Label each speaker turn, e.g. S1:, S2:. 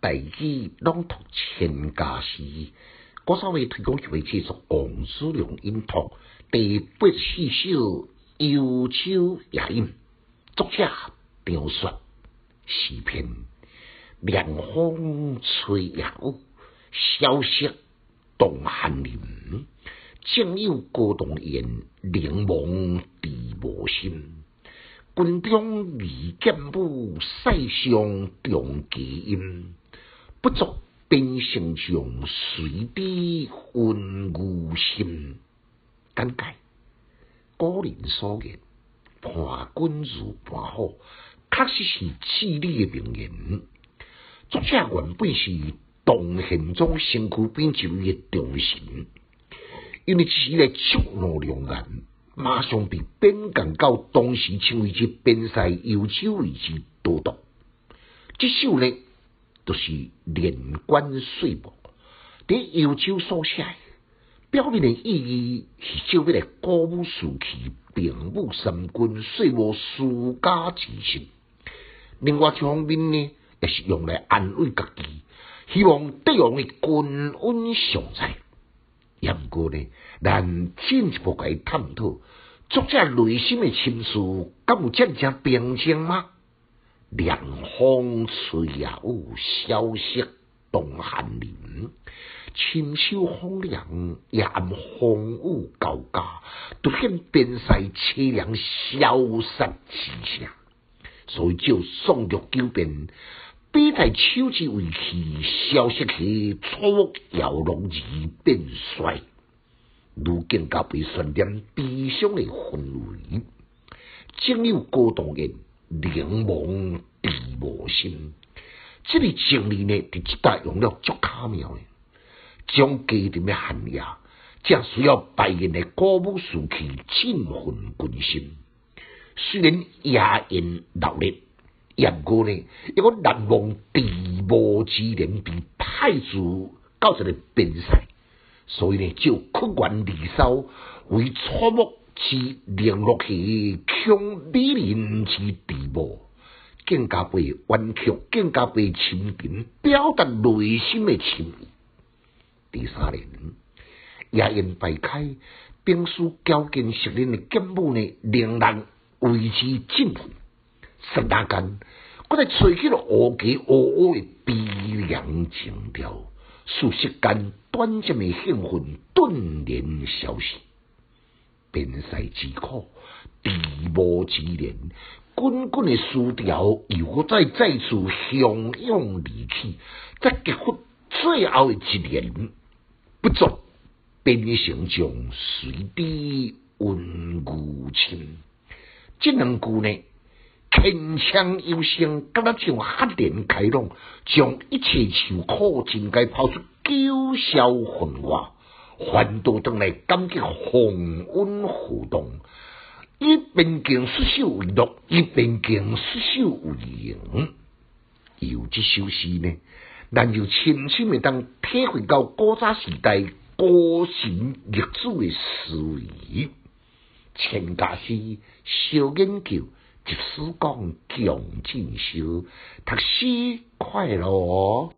S1: 大语朗读千家诗，我稍微推广一位制作王子良音读第八四首忧愁夜莺，作者张雪，诗篇凉风吹夜雾，萧瑟动寒林，正有高动言，凝望地无心。军中离剑舞，塞上重吉音。不足边城上，随地温故心。简介：古人所言，伴君如伴虎，确实是至理的名言。作者原本是唐宪宗身躯边一位的忠臣，因为是来触怒良言。马上被贬降到当时称为之边塞幽州位置都督。这首呢，就是连贯岁末伫幽州所写，表面的意义是照要来鼓舞士气，并武三军，岁末输家之心。另外一方面呢，也是用来安慰家己，希望得用的军恩常在。也毋过呢，咱进一步来探讨作者内心的情绪，敢有真正平静吗？凉风吹夜雾，萧瑟动寒林。深秋风凉，夜暗风雨交加，突显边塞凄凉萧瑟之声。所以就宋玉九变，笔在秋之为气，萧瑟起错误摇龙而变衰。如更加被渲染悲伤的氛围，正有高动言，凝望地无心。这里经历呢，伫即代用了足巧妙的，将家庭的寒夜，正需要白人的鼓舞士气，振奋军心。虽然夜宴闹热，也过呢，一个难忘地无之年，被派驻到一个边塞。所以呢，就屈原离骚，为错目之零落去，强美人之地步，更加被婉曲，更加被亲情，表达内心的情意。第三年，夜宴摆开，兵书交见熟练的剑舞呢，仍然为之振奋。刹那间，我在吹起了乌鸡乌乌的悲凉情调。数息间，短暂的兴奋顿然消失。边塞之苦，地无之连，滚滚的思调又再再次汹涌而起。再结合最后的一年，不足边城上随地温故亲。这两句呢？铿锵有声，敢若像黑电开朗，将一切愁苦尽皆抛出九霄云外，还倒转来感激红温互动。一边敬诗首为乐，一边敬诗首为荣。有这首诗呢，咱就深深的当体会到古早时代高神历史的思维。千家诗小研究。一书讲强进修，读书快乐。